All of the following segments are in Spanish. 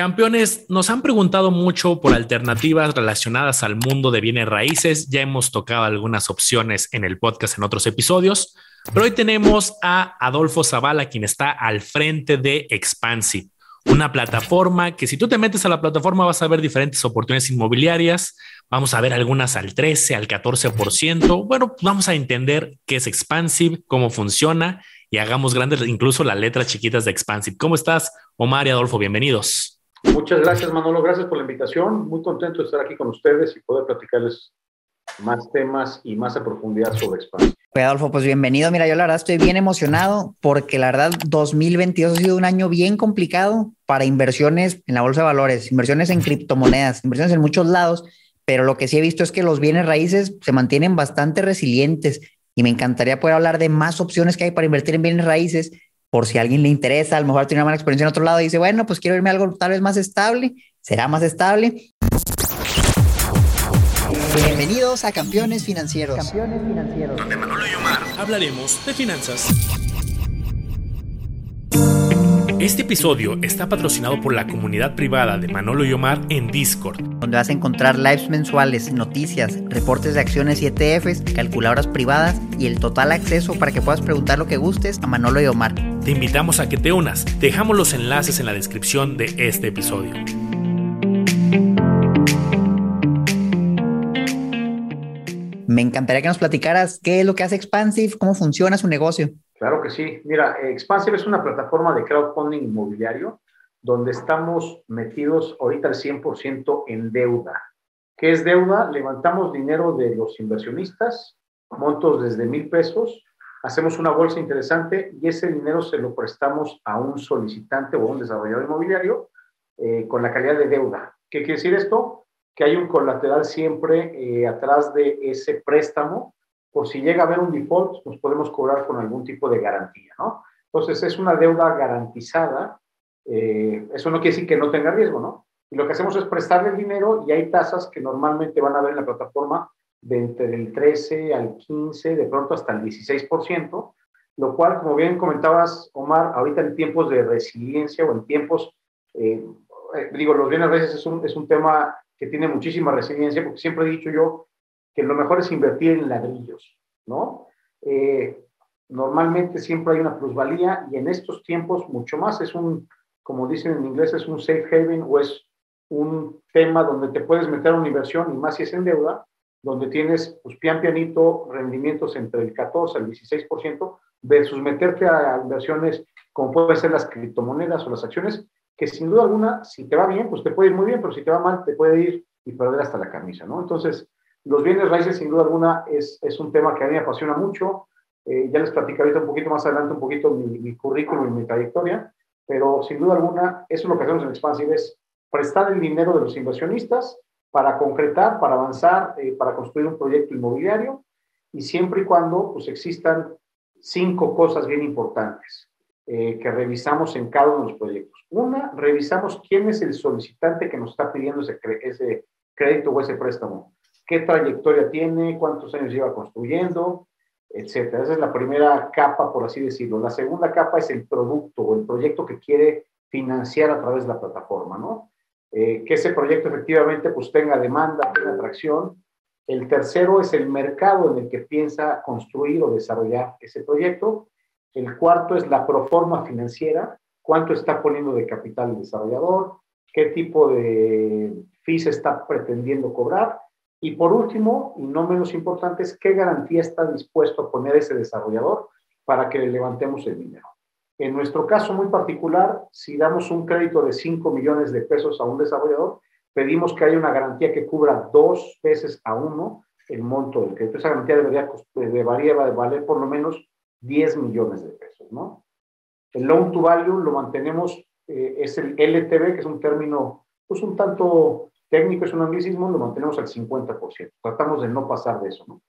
Campeones, nos han preguntado mucho por alternativas relacionadas al mundo de bienes raíces. Ya hemos tocado algunas opciones en el podcast en otros episodios, pero hoy tenemos a Adolfo Zavala, quien está al frente de Expansive, una plataforma que si tú te metes a la plataforma vas a ver diferentes oportunidades inmobiliarias. Vamos a ver algunas al 13, al 14%. Bueno, vamos a entender qué es Expansive, cómo funciona y hagamos grandes incluso las letras chiquitas de Expansive. ¿Cómo estás, Omar y Adolfo? Bienvenidos. Muchas gracias, Manolo. Gracias por la invitación. Muy contento de estar aquí con ustedes y poder platicarles más temas y más a profundidad sobre Expansive. Adolfo, pues bienvenido. Mira, yo la verdad estoy bien emocionado porque la verdad 2022 ha sido un año bien complicado para inversiones en la bolsa de valores, inversiones en criptomonedas, inversiones en muchos lados, pero lo que sí he visto es que los bienes raíces se mantienen bastante resilientes y me encantaría poder hablar de más opciones que hay para invertir en bienes raíces por si a alguien le interesa, a lo mejor tiene una mala experiencia en otro lado y dice, bueno, pues quiero irme a algo tal vez más estable, será más estable. Bienvenidos a Campeones Financieros. Campeones Financieros. Donde Manolo y Omar hablaremos de finanzas. Este episodio está patrocinado por la comunidad privada de Manolo y Omar en Discord, donde vas a encontrar lives mensuales, noticias, reportes de acciones y ETFs, calculadoras privadas y el total acceso para que puedas preguntar lo que gustes a Manolo y Omar. Te invitamos a que te unas. Dejamos los enlaces en la descripción de este episodio. Me encantaría que nos platicaras qué es lo que hace Expansive, cómo funciona su negocio. Claro que sí. Mira, Expansive es una plataforma de crowdfunding inmobiliario donde estamos metidos ahorita al 100% en deuda. ¿Qué es deuda? Levantamos dinero de los inversionistas, montos desde mil pesos, hacemos una bolsa interesante y ese dinero se lo prestamos a un solicitante o a un desarrollador inmobiliario eh, con la calidad de deuda. ¿Qué quiere decir esto? Que hay un colateral siempre eh, atrás de ese préstamo por si llega a haber un default, nos podemos cobrar con algún tipo de garantía, ¿no? Entonces, es una deuda garantizada. Eh, eso no quiere decir que no tenga riesgo, ¿no? Y lo que hacemos es prestarle el dinero y hay tasas que normalmente van a ver en la plataforma de entre el 13 al 15, de pronto hasta el 16%, lo cual, como bien comentabas, Omar, ahorita en tiempos de resiliencia o en tiempos, eh, eh, digo, los bienes raíces es un, es un tema que tiene muchísima resiliencia, porque siempre he dicho yo que lo mejor es invertir en ladrillos, ¿no? Eh, normalmente siempre hay una plusvalía y en estos tiempos mucho más es un, como dicen en inglés, es un safe haven o es un tema donde te puedes meter una inversión y más si es en deuda, donde tienes pues pian pianito rendimientos entre el 14 al 16% versus meterte a inversiones como pueden ser las criptomonedas o las acciones, que sin duda alguna, si te va bien, pues te puede ir muy bien, pero si te va mal, te puede ir y perder hasta la camisa, ¿no? Entonces, los bienes raíces, sin duda alguna, es, es un tema que a mí me apasiona mucho. Eh, ya les platicaré un poquito más adelante, un poquito mi, mi currículum y mi trayectoria, pero sin duda alguna, eso es lo que hacemos en Expansive, es prestar el dinero de los inversionistas para concretar, para avanzar, eh, para construir un proyecto inmobiliario y siempre y cuando pues, existan cinco cosas bien importantes eh, que revisamos en cada uno de los proyectos. Una, revisamos quién es el solicitante que nos está pidiendo ese, ese crédito o ese préstamo qué trayectoria tiene, cuántos años lleva construyendo, etcétera. Esa es la primera capa, por así decirlo. La segunda capa es el producto o el proyecto que quiere financiar a través de la plataforma, ¿no? Eh, que ese proyecto efectivamente pues tenga demanda, tenga atracción. El tercero es el mercado en el que piensa construir o desarrollar ese proyecto. El cuarto es la proforma financiera, cuánto está poniendo de capital el desarrollador, qué tipo de fees está pretendiendo cobrar y por último, y no menos importante, es qué garantía está dispuesto a poner ese desarrollador para que le levantemos el dinero. En nuestro caso muy particular, si damos un crédito de 5 millones de pesos a un desarrollador, pedimos que haya una garantía que cubra dos veces a uno el monto del crédito. Esa garantía debería, debería valer por lo menos 10 millones de pesos, ¿no? El loan to value lo mantenemos, eh, es el LTV, que es un término, pues un tanto técnico es un anglicismo, lo mantenemos al 50%. Tratamos de no pasar de eso, ¿no?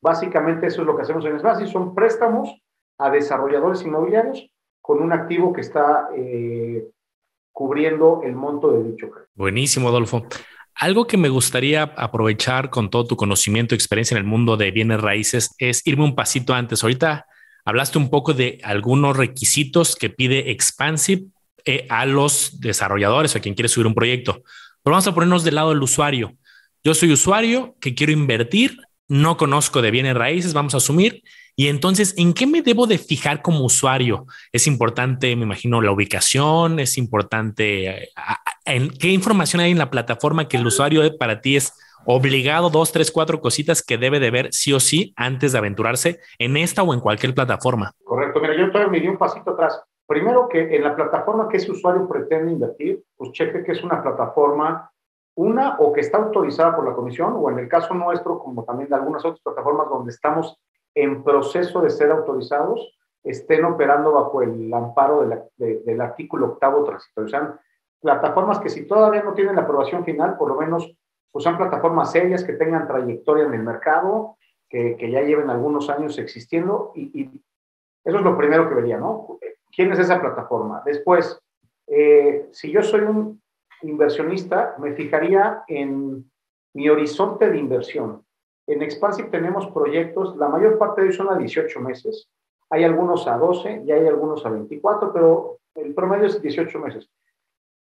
Básicamente eso es lo que hacemos en Sbasi, son préstamos a desarrolladores inmobiliarios con un activo que está eh, cubriendo el monto de dicho crédito. Buenísimo, Adolfo. Algo que me gustaría aprovechar con todo tu conocimiento y experiencia en el mundo de bienes raíces es irme un pasito antes. Ahorita hablaste un poco de algunos requisitos que pide Expansive eh, a los desarrolladores o a quien quiere subir un proyecto. Pero vamos a ponernos del lado del usuario. Yo soy usuario que quiero invertir, no conozco de bienes raíces, vamos a asumir. Y entonces, ¿en qué me debo de fijar como usuario? Es importante, me imagino, la ubicación, es importante, eh, ¿en qué información hay en la plataforma que el usuario para ti es obligado dos, tres, cuatro cositas que debe de ver sí o sí antes de aventurarse en esta o en cualquier plataforma? Correcto. Mira, yo todavía me di un pasito atrás. Primero que en la plataforma que ese usuario pretende invertir, pues cheque que es una plataforma, una o que está autorizada por la comisión, o en el caso nuestro, como también de algunas otras plataformas donde estamos en proceso de ser autorizados, estén operando bajo el amparo del artículo octavo transitorio. O sea, plataformas que si todavía no tienen la aprobación final, por lo menos pues son plataformas serias que tengan trayectoria en el mercado, que, que ya lleven algunos años existiendo y, y, eso es lo primero que vería, ¿no? ¿Quién es esa plataforma? Después, eh, si yo soy un inversionista, me fijaría en mi horizonte de inversión. En Expansive tenemos proyectos, la mayor parte de ellos son a 18 meses, hay algunos a 12 y hay algunos a 24, pero el promedio es 18 meses.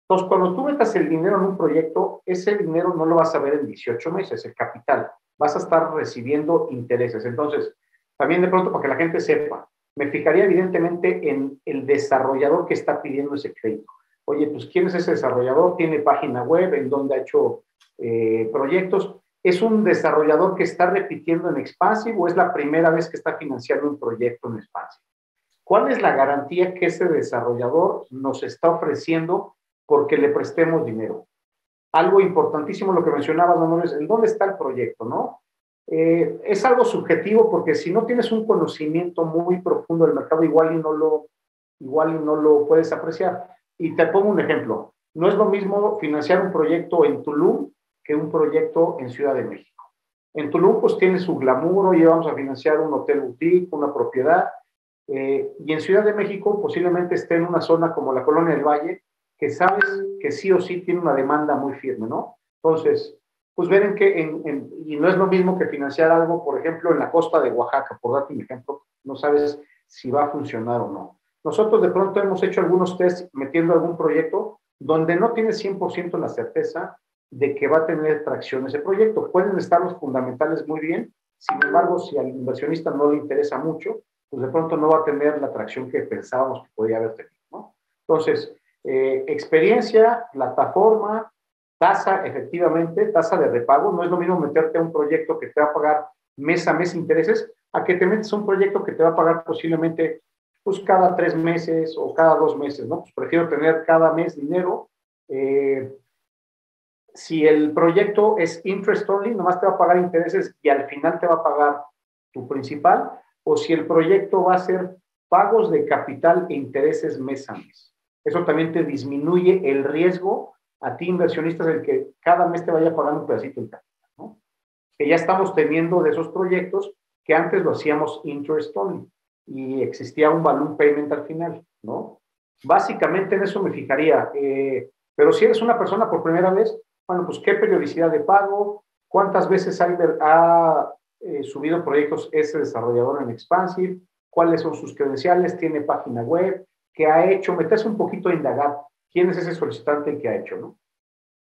Entonces, cuando tú metas el dinero en un proyecto, ese dinero no lo vas a ver en 18 meses, el capital. Vas a estar recibiendo intereses. Entonces, también de pronto para que la gente sepa, me fijaría evidentemente en el desarrollador que está pidiendo ese crédito. Oye, pues ¿quién es ese desarrollador? ¿Tiene página web? ¿En dónde ha hecho eh, proyectos? ¿Es un desarrollador que está repitiendo en Expansive o es la primera vez que está financiando un proyecto en Expansive? ¿Cuál es la garantía que ese desarrollador nos está ofreciendo porque le prestemos dinero? Algo importantísimo lo que mencionaba, es en dónde está el proyecto, ¿no? Eh, es algo subjetivo porque si no tienes un conocimiento muy profundo del mercado, igual y no lo, igual y no lo puedes apreciar. Y te pongo un ejemplo. No es lo mismo financiar un proyecto en Tulum que un proyecto en Ciudad de México. En Tulum, pues tiene su glamour, y vamos a financiar un hotel boutique, una propiedad. Eh, y en Ciudad de México posiblemente esté en una zona como la Colonia del Valle, que sabes que sí o sí tiene una demanda muy firme, ¿no? Entonces, pues ven que, y no es lo mismo que financiar algo, por ejemplo, en la costa de Oaxaca, por darte un ejemplo, no sabes si va a funcionar o no. Nosotros de pronto hemos hecho algunos tests metiendo algún proyecto donde no tienes 100% la certeza de que va a tener tracción ese proyecto. Pueden estar los fundamentales muy bien, sin embargo, si al inversionista no le interesa mucho, pues de pronto no va a tener la tracción que pensábamos que podía haber tenido. ¿no? Entonces, eh, experiencia, plataforma, Tasa, efectivamente, tasa de repago. No es lo mismo meterte a un proyecto que te va a pagar mes a mes intereses a que te metes a un proyecto que te va a pagar posiblemente pues cada tres meses o cada dos meses, ¿no? Pues prefiero tener cada mes dinero. Eh, si el proyecto es interest only, nomás te va a pagar intereses y al final te va a pagar tu principal, o si el proyecto va a ser pagos de capital e intereses mes a mes. Eso también te disminuye el riesgo a ti inversionista el que cada mes te vaya pagando un pedacito de capital, ¿no? Que ya estamos teniendo de esos proyectos que antes lo hacíamos interest only y existía un balloon payment al final, ¿no? Básicamente en eso me fijaría. Eh, pero si eres una persona por primera vez, bueno, pues qué periodicidad de pago, cuántas veces ha, ha eh, subido proyectos ese desarrollador en Expansive, cuáles son sus credenciales, tiene página web, qué ha hecho, meterse un poquito a indagar quién es ese solicitante que ha hecho, ¿no?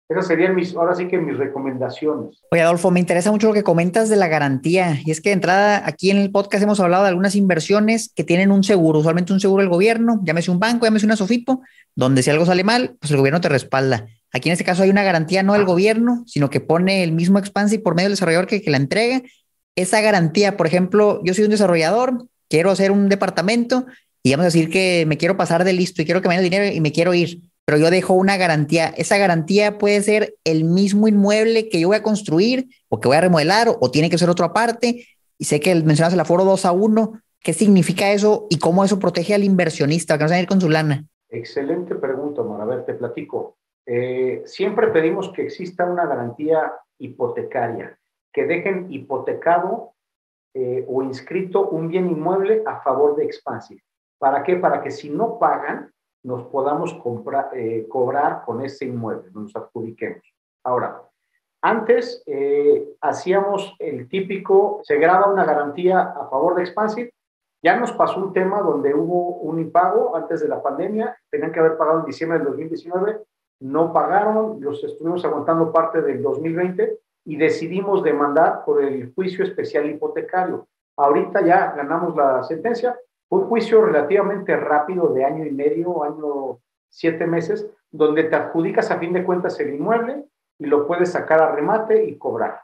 Esas serían mis, ahora sí que mis recomendaciones. Oye, Adolfo, me interesa mucho lo que comentas de la garantía. Y es que de entrada, aquí en el podcast hemos hablado de algunas inversiones que tienen un seguro, usualmente un seguro del gobierno, llámese un banco, llámese una Sofipo, donde si algo sale mal, pues el gobierno te respalda. Aquí en este caso hay una garantía no del gobierno, sino que pone el mismo Expansi por medio del desarrollador que, que la entrega. Esa garantía, por ejemplo, yo soy un desarrollador, quiero hacer un departamento y vamos a decir que me quiero pasar de listo y quiero que me den el dinero y me quiero ir pero yo dejo una garantía. Esa garantía puede ser el mismo inmueble que yo voy a construir o que voy a remodelar o, tiene que ser otro aparte. Y sé que mencionas el aforo 2 a 1. ¿Qué significa eso y cómo eso protege al inversionista que no se va a ir con su lana? Excelente pregunta, Omar. A ver, te platico. Eh, siempre pedimos que exista una garantía hipotecaria, que dejen hipotecado eh, o inscrito un bien inmueble a favor de Expansive. ¿Para qué? Para que si no pagan, nos podamos eh, cobrar con ese inmueble, nos adjudiquemos. Ahora, antes eh, hacíamos el típico, se graba una garantía a favor de Expansive Ya nos pasó un tema donde hubo un impago antes de la pandemia, tenían que haber pagado en diciembre del 2019, no pagaron, los estuvimos aguantando parte del 2020 y decidimos demandar por el juicio especial hipotecario. Ahorita ya ganamos la sentencia, un juicio relativamente rápido de año y medio, año siete meses, donde te adjudicas a fin de cuentas el inmueble y lo puedes sacar a remate y cobrar.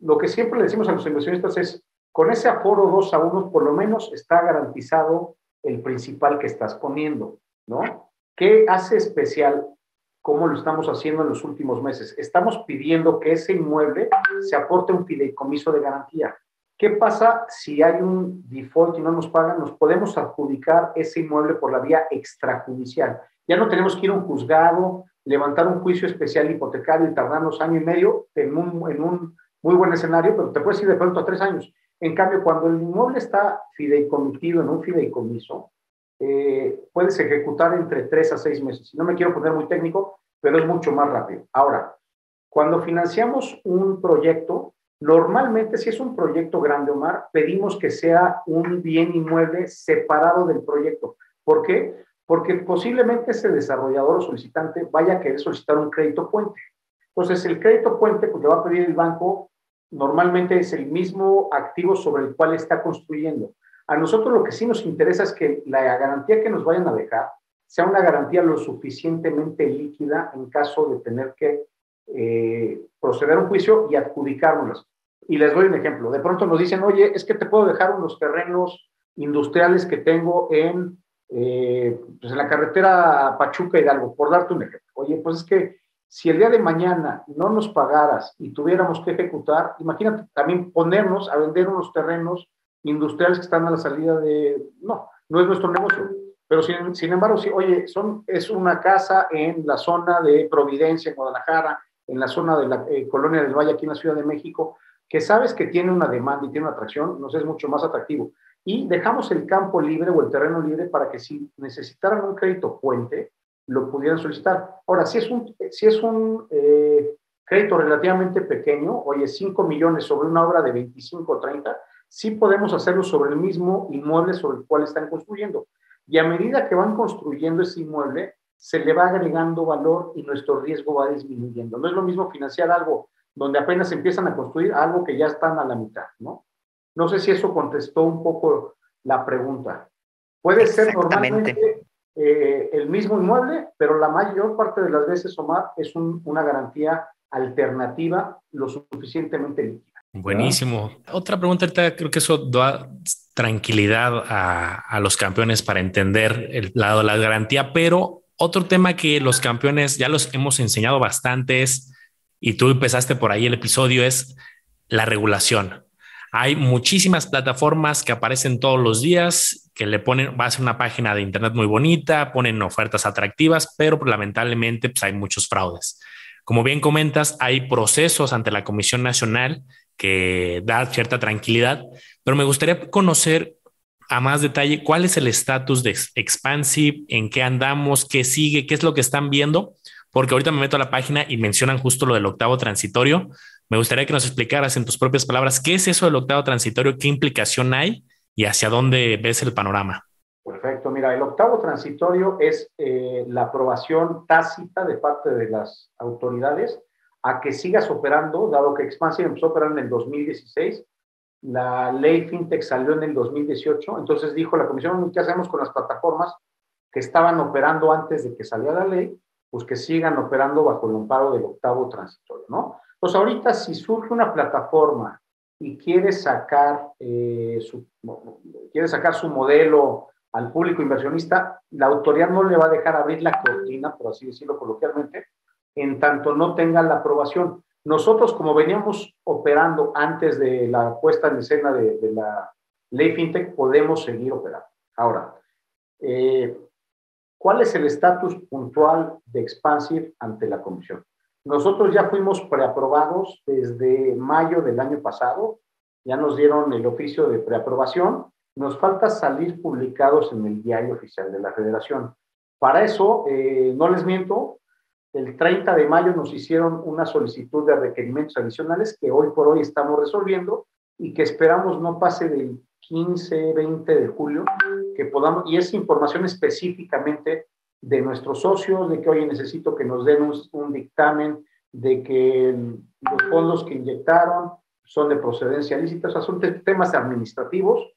Lo que siempre le decimos a los inversionistas es, con ese aforo 2 a 1, por lo menos está garantizado el principal que estás poniendo, ¿no? ¿Qué hace especial cómo lo estamos haciendo en los últimos meses? Estamos pidiendo que ese inmueble se aporte un fideicomiso de garantía. ¿Qué pasa si hay un default y no nos pagan? Nos podemos adjudicar ese inmueble por la vía extrajudicial. Ya no tenemos que ir a un juzgado, levantar un juicio especial hipotecario y tardarnos año y medio en un, en un muy buen escenario, pero te puedes ir de pronto a tres años. En cambio, cuando el inmueble está fideicomitido en un fideicomiso, eh, puedes ejecutar entre tres a seis meses. No me quiero poner muy técnico, pero es mucho más rápido. Ahora, cuando financiamos un proyecto, normalmente si es un proyecto grande, Omar, pedimos que sea un bien inmueble separado del proyecto. ¿Por qué? Porque posiblemente ese desarrollador o solicitante vaya a querer solicitar un crédito puente. Entonces, el crédito puente, pues le va a pedir el banco normalmente es el mismo activo sobre el cual está construyendo. A nosotros lo que sí nos interesa es que la garantía que nos vayan a dejar sea una garantía lo suficientemente líquida en caso de tener que eh, proceder a un juicio y adjudicárnoslas. Y les doy un ejemplo. De pronto nos dicen, oye, es que te puedo dejar unos terrenos industriales que tengo en, eh, pues en la carretera Pachuca Hidalgo, por darte un ejemplo. Oye, pues es que si el día de mañana no nos pagaras y tuviéramos que ejecutar, imagínate también ponernos a vender unos terrenos industriales que están a la salida de... No, no es nuestro negocio. Pero sin, sin embargo, sí, oye, son, es una casa en la zona de Providencia, en Guadalajara, en la zona de la eh, Colonia del Valle, aquí en la Ciudad de México, que sabes que tiene una demanda y tiene una atracción, nos es mucho más atractivo. Y dejamos el campo libre o el terreno libre para que si necesitaran un crédito puente, lo pudieran solicitar. Ahora, si es un, si es un eh, crédito relativamente pequeño, oye, 5 millones sobre una obra de 25 o 30, sí podemos hacerlo sobre el mismo inmueble sobre el cual están construyendo. Y a medida que van construyendo ese inmueble, se le va agregando valor y nuestro riesgo va disminuyendo. No es lo mismo financiar algo donde apenas empiezan a construir algo que ya están a la mitad, ¿no? No sé si eso contestó un poco la pregunta. Puede ser normalmente eh, el mismo inmueble, pero la mayor parte de las veces, Omar, es una garantía alternativa lo suficientemente líquida. Buenísimo. Otra pregunta, creo que eso da tranquilidad a, a, los campeones para entender el lado de la garantía, pero otro tema que los campeones ya los hemos enseñado bastante es, y tú empezaste por ahí el episodio, es la regulación. Hay muchísimas plataformas que aparecen todos los días que le ponen, va a ser una página de internet muy bonita, ponen ofertas atractivas, pero lamentablemente pues, hay muchos fraudes. Como bien comentas, hay procesos ante la Comisión Nacional que da cierta tranquilidad, pero me gustaría conocer a más detalle cuál es el estatus de Expansive, en qué andamos, qué sigue, qué es lo que están viendo, porque ahorita me meto a la página y mencionan justo lo del octavo transitorio, me gustaría que nos explicaras en tus propias palabras qué es eso del octavo transitorio, qué implicación hay y hacia dónde ves el panorama. Perfecto, mira, el octavo transitorio es eh, la aprobación tácita de parte de las autoridades a que sigas operando, dado que Expansive empezó a operar en el 2016, la ley FinTech salió en el 2018, entonces dijo la Comisión, ¿qué hacemos con las plataformas que estaban operando antes de que saliera la ley? Pues que sigan operando bajo el amparo del octavo transitorio, ¿no? Pues ahorita si surge una plataforma y quiere sacar, eh, su, quiere sacar su modelo al público inversionista, la autoridad no le va a dejar abrir la cortina, por así decirlo coloquialmente, en tanto no tenga la aprobación. Nosotros, como veníamos operando antes de la puesta en escena de, de la ley FinTech, podemos seguir operando. Ahora, eh, ¿cuál es el estatus puntual de Expansive ante la Comisión? Nosotros ya fuimos preaprobados desde mayo del año pasado, ya nos dieron el oficio de preaprobación, nos falta salir publicados en el diario oficial de la federación. Para eso, eh, no les miento, el 30 de mayo nos hicieron una solicitud de requerimientos adicionales que hoy por hoy estamos resolviendo y que esperamos no pase del 15, 20 de julio, que podamos, y es información específicamente de nuestros socios, de que, oye, necesito que nos den un, dictamen de que los fondos que inyectaron son de procedencia lícita, o sea, son temas administrativos,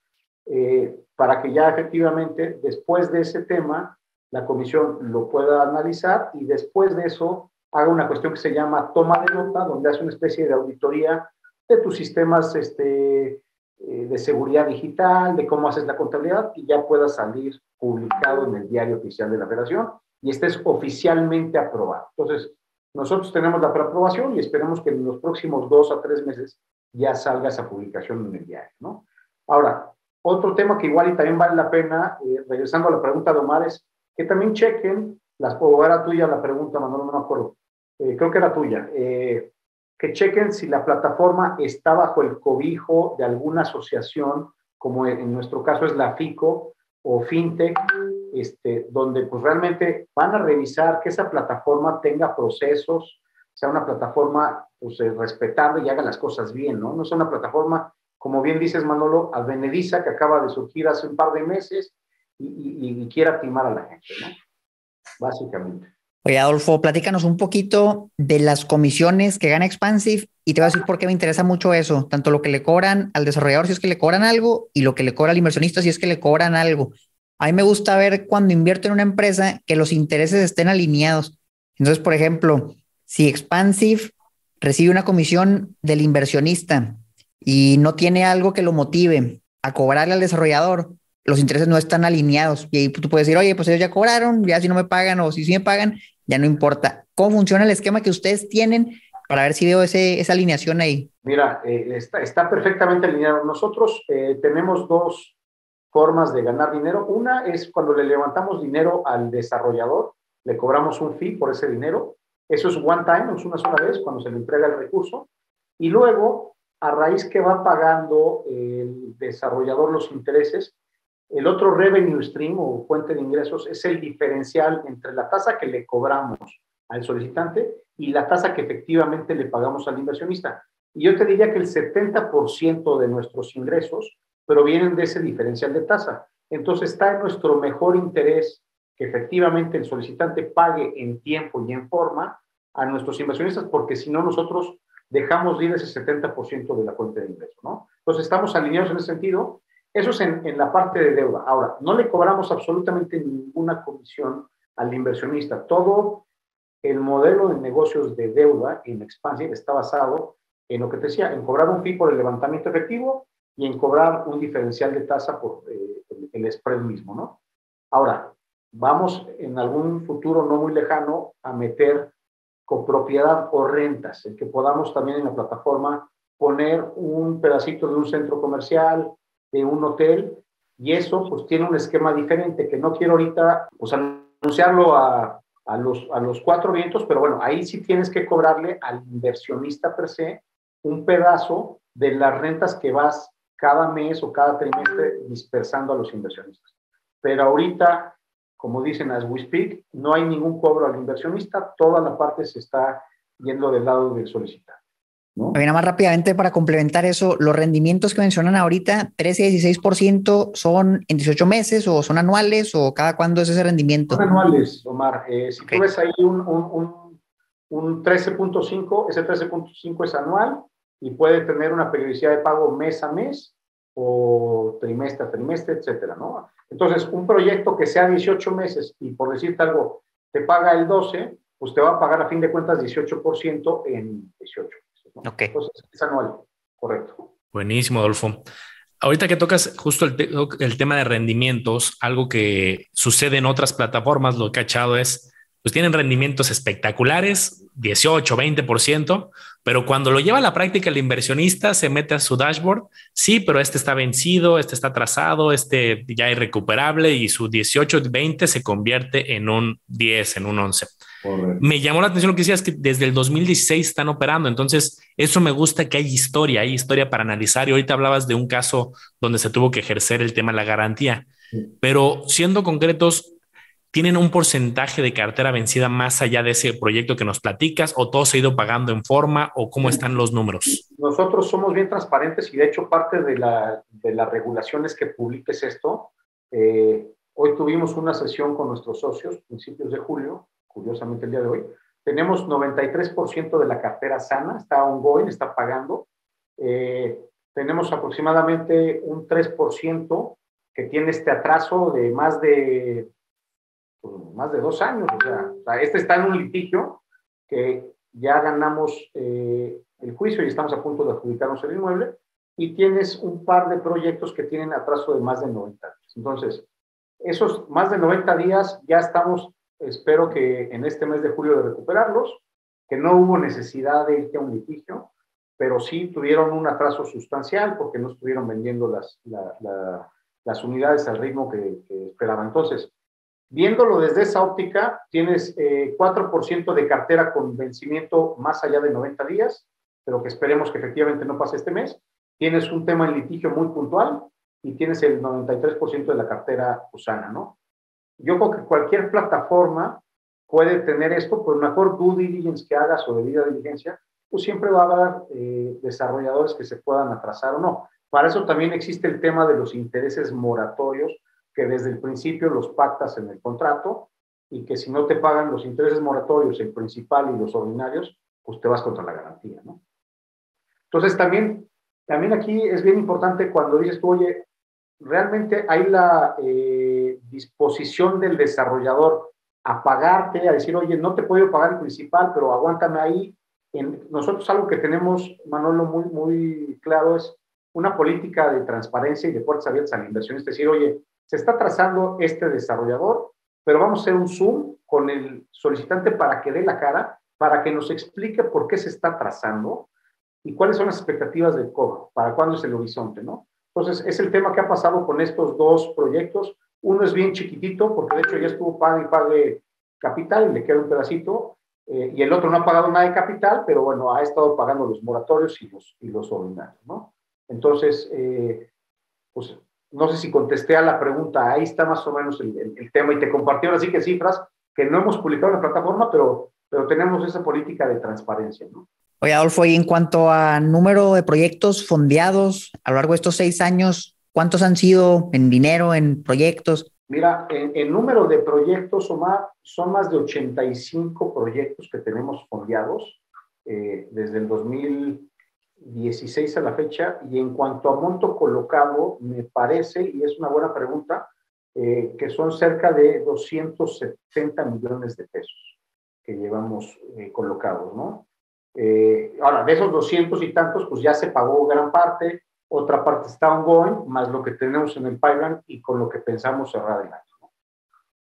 eh, para que ya efectivamente, después de ese tema, la comisión lo pueda analizar y después de eso haga una cuestión que se llama toma de nota, donde hace una especie de auditoría de tus sistemas este, eh, de seguridad digital, de cómo haces la contabilidad y ya pueda salir publicado en el diario oficial de la federación y estés oficialmente aprobado. Entonces, nosotros tenemos la preaprobación y esperemos que en los próximos dos a tres meses ya salga esa publicación en el diario, ¿no? Ahora, otro tema que igual y también vale la pena, eh, regresando a la pregunta de Omar, es que también chequen, las, o era tuya la pregunta, Manuel, no me acuerdo, eh, creo que era tuya, eh, que chequen si la plataforma está bajo el cobijo de alguna asociación, como en nuestro caso es la FICO o FinTech, este, donde pues realmente van a revisar que esa plataforma tenga procesos, sea una plataforma pues, eh, respetable y haga las cosas bien, ¿no? No sea una plataforma, como bien dices Manolo, advenediza que acaba de surgir hace un par de meses y, y quiera a la gente, ¿no? Básicamente. Oye, Adolfo, platícanos un poquito de las comisiones que gana Expansive y te voy a decir por qué me interesa mucho eso, tanto lo que le cobran al desarrollador si es que le cobran algo y lo que le cobra al inversionista si es que le cobran algo. A mí me gusta ver cuando invierto en una empresa que los intereses estén alineados. Entonces, por ejemplo, si Expansive recibe una comisión del inversionista y no tiene algo que lo motive a cobrarle al desarrollador, los intereses no están alineados. Y ahí tú puedes decir, oye, pues ellos ya cobraron, ya si no me pagan o si sí me pagan, ya no importa. ¿Cómo funciona el esquema que ustedes tienen para ver si veo ese, esa alineación ahí? Mira, eh, está, está, perfectamente alineado. Nosotros eh, tenemos dos formas de ganar dinero. Una es cuando le levantamos dinero al desarrollador, le cobramos un fee por ese dinero. Eso es one time, es una sola vez cuando se le entrega el recurso. Y luego, a raíz que va pagando el desarrollador los intereses, el otro revenue stream o fuente de ingresos es el diferencial entre la tasa que le cobramos al solicitante y la tasa que efectivamente le pagamos al inversionista. Y yo te diría que el 70% de nuestros ingresos provienen de ese diferencial de tasa. Entonces está en nuestro mejor interés que efectivamente el solicitante pague en tiempo y en forma a nuestros inversionistas, porque si no nosotros dejamos de ir ese 70% de la fuente de ingreso, ¿no? Entonces estamos alineados en ese sentido eso es en, la parte de deuda. Ahora, no le cobramos absolutamente ninguna comisión al inversionista. Todo el modelo de negocios de deuda en Expansive está basado en lo que te decía, en cobrar un fee por el levantamiento efectivo y en cobrar un diferencial de tasa por eh, el, spread mismo, ¿no? Ahora, vamos en algún futuro no muy lejano a meter copropiedad o rentas, en que podamos también en la plataforma poner un pedacito de un centro comercial, de un hotel y eso pues tiene un esquema diferente que no quiero ahorita pues anunciarlo a, a, los, a los cuatro vientos, pero bueno, ahí sí tienes que cobrarle al inversionista per se un pedazo de las rentas que vas cada mes o cada trimestre dispersando a los inversionistas. Pero ahorita, como dicen as we speak, no hay ningún cobro al inversionista, toda la parte se está yendo del lado del solicitante. ¿No? Nada más rápidamente para complementar eso, los rendimientos que mencionan ahorita, 13 y 16%, ¿son en 18 meses o son anuales o cada cuándo es ese rendimiento? Son anuales, Omar. Eh, si tú ves ahí un, un, un, 13.5, ese 13.5 es anual y puede tener una periodicidad de pago mes a mes o trimestre a trimestre, etcétera, ¿no? Entonces, un proyecto que sea 18 meses y por decirte algo, te paga el 12, pues te va a pagar a fin de cuentas 18% en 18. Ok. Entonces, es anual, correcto. Buenísimo, Adolfo. Ahorita que tocas justo el, el, tema de rendimientos, algo que sucede en otras plataformas, lo que he cachado es, pues tienen rendimientos espectaculares, 18, 20%, pero cuando lo lleva a la práctica el inversionista se mete a su dashboard, sí, pero este está vencido, este está atrasado, este ya irrecuperable y su 18, 20 se convierte en un 10, en un 11. Me llamó la atención lo que decías que desde el 2016 están operando, entonces eso me gusta que hay historia, hay historia para analizar. Y ahorita hablabas de un caso donde se tuvo que ejercer el tema de la garantía, pero siendo concretos, ¿tienen un porcentaje de cartera vencida más allá de ese proyecto que nos platicas o todo se ha ido pagando en forma o cómo están los números? Nosotros somos bien transparentes y de hecho parte de la, de las regulaciones que publiques esto. Eh, hoy tuvimos una sesión con nuestros socios, principios de julio, curiosamente el día de hoy. Tenemos 93% de la cartera sana, está ongoing, está pagando. Eh, tenemos aproximadamente un 3% que tiene este atraso de más de, pues, más de dos años. O sea, este está en un litigio que ya ganamos eh, el juicio y estamos a punto de adjudicarnos el inmueble y tienes un par de proyectos que tienen atraso de más de 90 días. Entonces, esos más de 90 días ya estamos, espero que en este mes de julio de recuperarlos, que no hubo necesidad de irte a un litigio, pero sí tuvieron un atraso sustancial porque no estuvieron vendiendo las, las unidades al ritmo que, que, esperaban. Entonces, viéndolo desde esa óptica, tienes eh, 4% de cartera con vencimiento más allá de 90 días, pero que esperemos que efectivamente no pase este mes, tienes un tema en litigio muy puntual y tienes el 93% de la cartera usana, ¿no? Yo creo que cualquier plataforma puede tener esto, por mejor due diligence que hagas o debida diligencia, pues siempre va a haber eh, desarrolladores que se puedan atrasar o no. Para eso también existe el tema de los intereses moratorios, que desde el principio los pactas en el contrato y que si no te pagan los intereses moratorios, el principal y los ordinarios, pues te vas contra la garantía, ¿no? Entonces también también aquí es bien importante cuando dices tú, oye, realmente hay la eh, disposición del desarrollador a pagarte, a decir, oye, no te puedo pagar el principal, pero aguántame ahí. En, nosotros algo que tenemos, Manolo, muy, muy claro es una política de transparencia y de puertas abiertas a la inversión. Es decir, oye, se está trazando este desarrollador, pero vamos a hacer un Zoom con el solicitante para que dé la cara, para que nos explique por qué se está trazando, y cuáles son las expectativas del cobro, para cuándo es el horizonte, ¿no? Entonces, es el tema que ha pasado con estos dos proyectos. Uno es bien chiquitito, porque de hecho ya estuvo pague y pague capital y le queda un pedacito, eh, y el otro no ha pagado nada de capital, pero bueno, ha estado pagando los moratorios y los, y los ordinarios, ¿no? Entonces, eh, pues no sé si contesté a la pregunta, ahí está más o menos el, el, tema, y te compartieron así que cifras que no hemos publicado en la plataforma, pero, pero tenemos esa política de transparencia, ¿no? Oye, Adolfo, y en cuanto a número de proyectos fondeados a lo largo de estos seis años, ¿cuántos han sido en dinero, en proyectos? Mira, en, número de proyectos, Omar, son más de 85 proyectos que tenemos fondeados eh, desde el 2016 a la fecha. Y en cuanto a monto colocado, me parece, y es una buena pregunta, eh, que son cerca de 270 millones de pesos que llevamos eh, colocados, ¿no? Eh, ahora, de esos 200 y tantos, pues ya se pagó gran parte, otra parte está ongoing, más lo que tenemos en el pipeline y con lo que pensamos cerrar el año.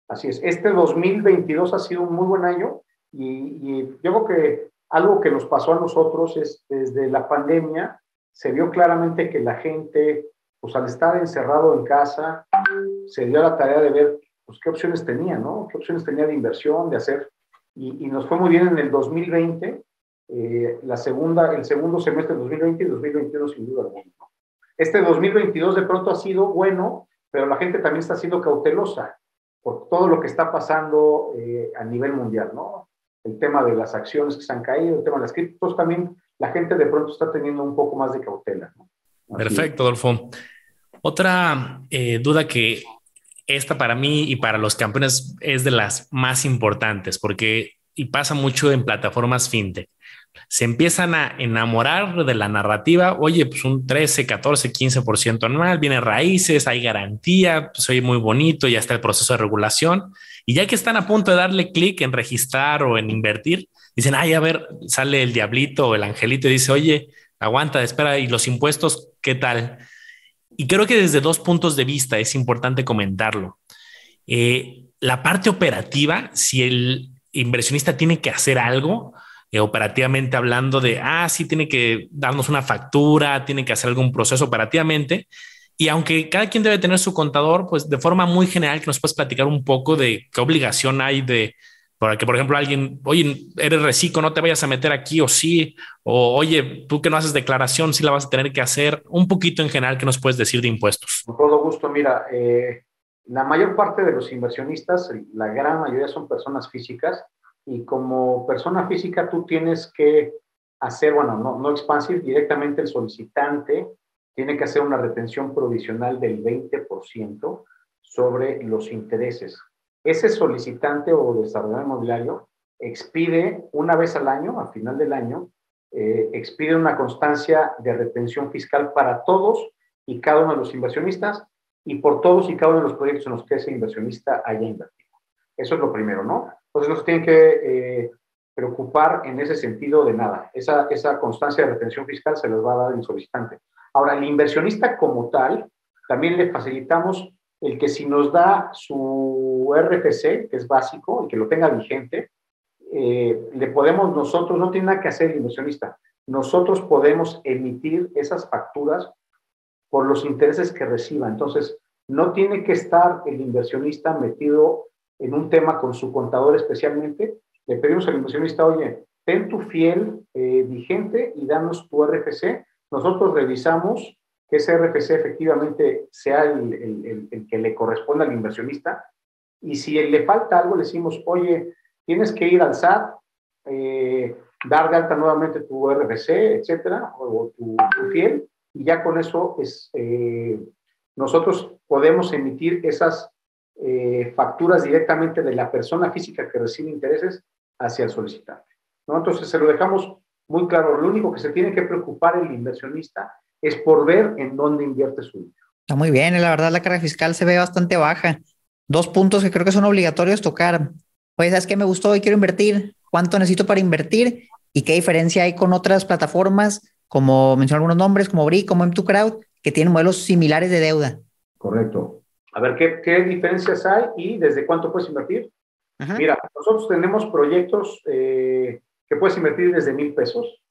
Así es, este 2022 ha sido un muy buen año y, y yo creo que algo que nos pasó a nosotros es desde la pandemia, se vio claramente que la gente, pues al estar encerrado en casa, se dio la tarea de ver pues, qué opciones tenía, ¿no? ¿Qué opciones tenía de inversión, de hacer? Y, y nos fue muy bien en el 2020 eh, la segunda, el segundo semestre de 2020 y 2021 sin duda alguna. Este 2022 de pronto ha sido bueno, pero la gente también está siendo cautelosa por todo lo que está pasando eh, a nivel mundial, ¿no? El tema de las acciones que se han caído, el tema de las criptos, también la gente de pronto está teniendo un poco más de cautela. ¿no? Perfecto, Adolfo. Otra eh, duda que esta para mí y para los campeones es de las más importantes, porque y pasa mucho en plataformas fintech se empiezan a enamorar de la narrativa, oye, pues un 13, 14, 15% anual, viene raíces, hay garantía, pues oye, muy bonito, ya está el proceso de regulación. Y ya que están a punto de darle clic en registrar o en invertir, dicen, ay, a ver, sale el diablito o el angelito y dice, oye, aguanta, espera, ¿y los impuestos qué tal? Y creo que desde dos puntos de vista es importante comentarlo. Eh, la parte operativa, si el inversionista tiene que hacer algo, eh, operativamente hablando de, ah, sí, tiene que darnos una factura, tiene que hacer algún proceso operativamente. Y aunque cada quien debe tener su contador, pues de forma muy general que nos puedes platicar un poco de qué obligación hay de, para que, por ejemplo, alguien, oye, eres reciclo, no te vayas a meter aquí o sí, o oye, tú que no haces declaración, sí la vas a tener que hacer, un poquito en general, ¿qué nos puedes decir de impuestos? Con todo gusto, mira, eh, la mayor parte de los inversionistas, la gran mayoría son personas físicas, y como persona física tú tienes que hacer, bueno, no, no expansive, directamente el solicitante tiene que hacer una retención provisional del 20% sobre los intereses. Ese solicitante o desarrollador inmobiliario expide una vez al año, al final del año, eh, expide una constancia de retención fiscal para todos y cada uno de los inversionistas y por todos y cada uno de los proyectos en los que ese inversionista haya invertido. Eso es lo primero, ¿no? Entonces no se tienen que eh, preocupar en ese sentido de nada. Esa, constancia de retención fiscal se les va a dar el solicitante. Ahora, el inversionista como tal, también le facilitamos el que si nos da su RFC, que es básico y que lo tenga vigente, eh, le podemos nosotros, no tiene nada que hacer el inversionista, nosotros podemos emitir esas facturas por los intereses que reciba. Entonces, no tiene que estar el inversionista metido en un tema con su contador especialmente. Le pedimos al inversionista, oye, ten tu fiel eh, vigente y danos tu RFC. Nosotros revisamos que ese RFC efectivamente sea el, el que le corresponda al inversionista. Y si le falta algo, le decimos, oye, tienes que ir al SAT, eh, dar de alta nuevamente tu RFC, etcétera, o tu, fiel, y ya con eso es, eh, nosotros podemos emitir esas eh, facturas directamente de la persona física que recibe intereses hacia el solicitante. ¿no? Entonces, se lo dejamos muy claro. Lo único que se tiene que preocupar el inversionista es por ver en dónde invierte su dinero. Está muy bien, la verdad la carga fiscal se ve bastante baja. Dos puntos que creo que son obligatorios tocar. Oye, ¿sabes qué me gustó y quiero invertir? ¿Cuánto necesito para invertir? ¿Y qué diferencia hay con otras plataformas, como mencioné algunos nombres, como BRI, como M2Crowd, que tienen modelos similares de deuda? Correcto. A ver, ¿qué, qué diferencias hay y desde cuánto puedes invertir? Mira, nosotros tenemos proyectos eh, que puedes invertir desde mil pesos.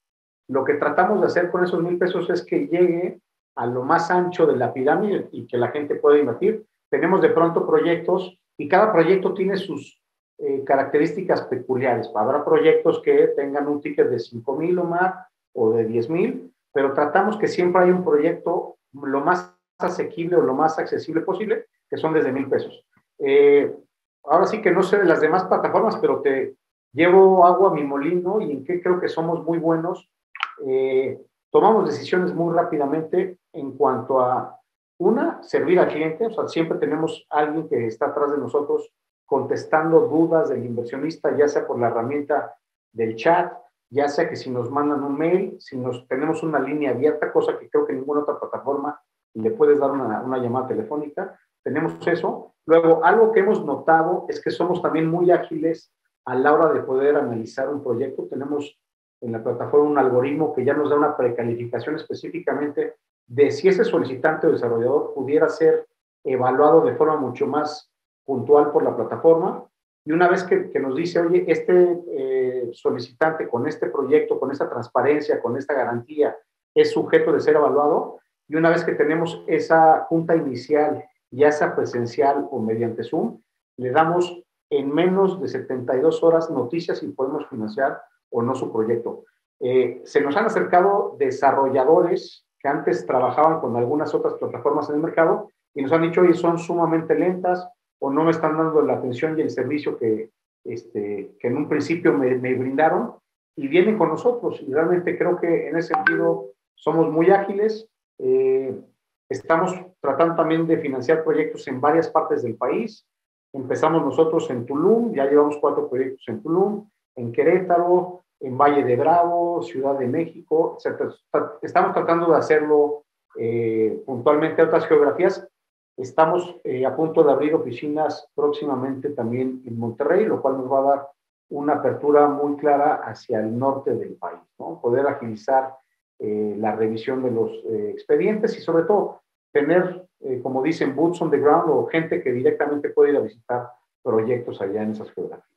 Lo que tratamos de hacer con esos mil pesos es que llegue a lo más ancho de la pirámide y que la gente pueda invertir. Tenemos de pronto proyectos y cada proyecto tiene sus eh, características peculiares. Habrá proyectos que tengan un ticket de 5 mil o más o de 10 mil, pero tratamos que siempre hay un proyecto lo más asequible o lo más accesible posible, que son desde mil pesos. Eh, ahora sí que no sé de las demás plataformas, pero te llevo agua a mi molino y en qué creo que somos muy buenos. Eh, tomamos decisiones muy rápidamente en cuanto a, una, servir al cliente, o sea, siempre tenemos alguien que está atrás de nosotros contestando dudas del inversionista, ya sea por la herramienta del chat, ya sea que si nos mandan un mail, si nos tenemos una línea abierta, cosa que creo que ninguna otra plataforma le puedes dar una, una llamada telefónica, tenemos eso. Luego, algo que hemos notado es que somos también muy ágiles a la hora de poder analizar un proyecto. Tenemos en la plataforma un algoritmo que ya nos da una precalificación específicamente de si ese solicitante o desarrollador pudiera ser evaluado de forma mucho más puntual por la plataforma. Y una vez que, nos dice, oye, este eh, solicitante con este proyecto, con esta transparencia, con esta garantía, es sujeto de ser evaluado, y una vez que tenemos esa junta inicial, ya sea presencial o mediante Zoom, le damos en menos de 72 horas noticias si podemos financiar o no su proyecto. Eh, se nos han acercado desarrolladores que antes trabajaban con algunas otras plataformas en el mercado y nos han dicho, oye, son sumamente lentas, o no me están dando la atención y el servicio que, este, que en un principio me, brindaron y vienen con nosotros. Y realmente creo que en ese sentido somos muy ágiles. Eh, estamos tratando también de financiar proyectos en varias partes del país. Empezamos nosotros en Tulum, ya llevamos cuatro proyectos en Tulum, en Querétaro, en Valle de Bravo, Ciudad de México, etc. Estamos tratando de hacerlo eh, puntualmente a otras geografías Estamos eh, a punto de abrir oficinas próximamente también en Monterrey, lo cual nos va a dar una apertura muy clara hacia el norte del país, ¿no? Poder agilizar eh, la revisión de los eh, expedientes y sobre todo tener, como dicen, boots on the ground o gente que directamente puede ir a visitar proyectos allá en esas geografías.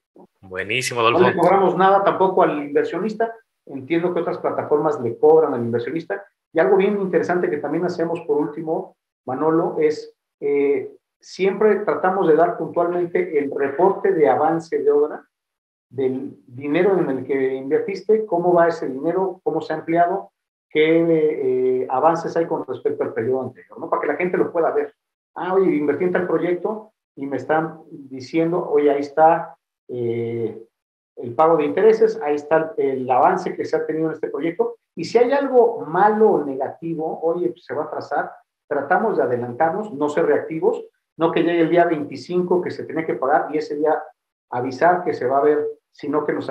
Buenísimo, Adolfo. No le cobramos nada tampoco al inversionista. Entiendo que otras plataformas le cobran al inversionista. Y algo bien interesante que también hacemos por último, Manolo, es eh, siempre tratamos de dar puntualmente el reporte de avance de obra del dinero en el que invertiste, cómo va ese dinero, cómo se ha empleado, qué eh, avances hay con respecto al periodo anterior, ¿no? Para que la gente lo pueda ver. Ah, oye, invertí en tal proyecto y me están diciendo, oye, ahí está eh, el pago de intereses, ahí está el avance que se ha tenido en este proyecto Y si hay algo malo o negativo, oye, pues se va a trazar, tratamos de adelantarnos, no ser reactivos, no que llegue el día 25 que se tiene que pagar y ese día avisar que se va a ver, sino que nos